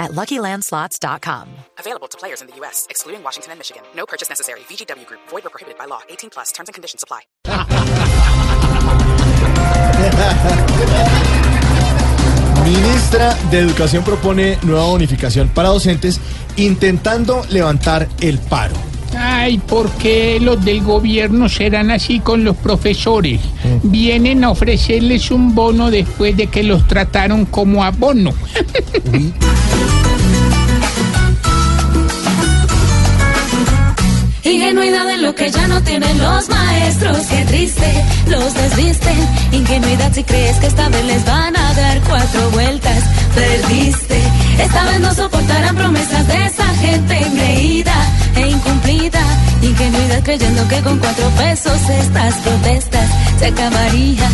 at LuckyLandSlots.com. Available to players in the U.S., excluding Washington and Michigan. No purchase necessary. VGW Group. Void or prohibited by law. 18 plus. Terms and conditions apply. Ministra de Educación propone nueva bonificación para docentes intentando levantar el paro. Ay, ¿por qué los del gobierno serán así con los profesores? Vienen a ofrecerles un bono después de que los trataron como abono. Ingenuidad en lo que ya no tienen los maestros, qué triste, los desvisten. Ingenuidad si crees que esta vez les van a dar cuatro vueltas, perdiste. Esta vez no soportarán promesas de esa gente engreída e incumplida. Ingenuidad creyendo que con cuatro pesos estas protestas se acabarían.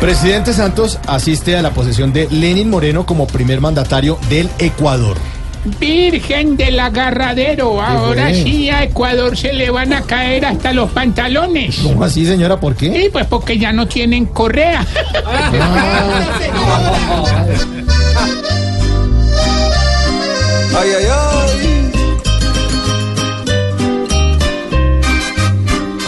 Presidente Santos asiste a la posesión de Lenin Moreno como primer mandatario del Ecuador. Virgen del agarradero, ahora sí a Ecuador se le van a caer hasta los pantalones. ¿Cómo así, señora? ¿Por qué? Sí, pues porque ya no tienen correa. Ay, ay, ay.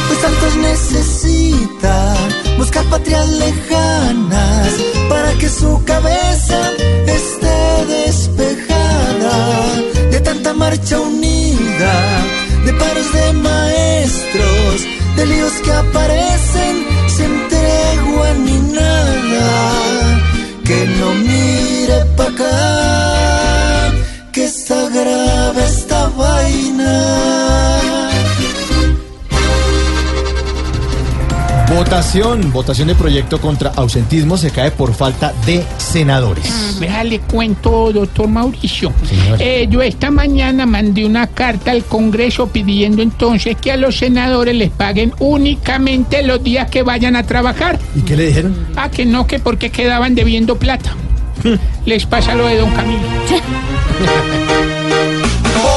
Pues Santos necesita buscar patrias lejanas para que su cabeza unida, de paros de maestros, de líos que aparecen sin tregua ni nada. Que no mire pa' acá, que está grave esta vaina. Votación, votación de proyecto contra ausentismo se cae por falta de senadores. Déjale cuento, doctor Mauricio. Eh, yo esta mañana mandé una carta al Congreso pidiendo entonces que a los senadores les paguen únicamente los días que vayan a trabajar. ¿Y qué le dijeron? Ah, que no, que porque quedaban debiendo plata. Les pasa lo de don Camilo.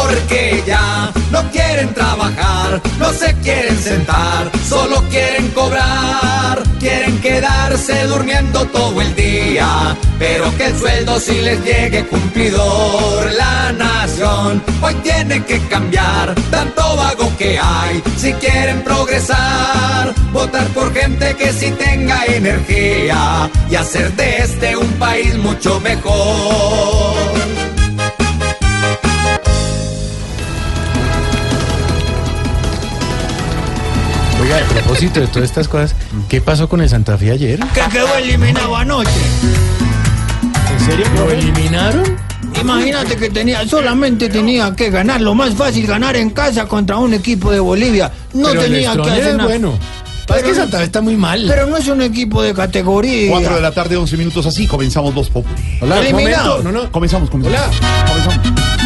Porque ya no quieren trabajar, no se quieren sentar, durmiendo todo el día, pero que el sueldo sí les llegue cumplidor. La nación hoy tiene que cambiar, tanto vago que hay, si quieren progresar, votar por gente que sí tenga energía y hacer de este un país mucho mejor. Propósito de todas estas cosas, ¿qué pasó con el Santa Fe ayer? Que quedó eliminado anoche. ¿En serio? ¿Lo eliminaron? Imagínate que tenía, solamente tenía que ganar, lo más fácil, ganar en casa contra un equipo de Bolivia. No Pero tenía que hacer es nada. bueno. Pero es que Santa Fe está muy mal. Pero no es un equipo de categoría. 4 de la tarde, 11 minutos así, comenzamos dos. Hola, un eliminado. momento. No, no. Comenzamos, comenzamos. Hola. Comenzamos.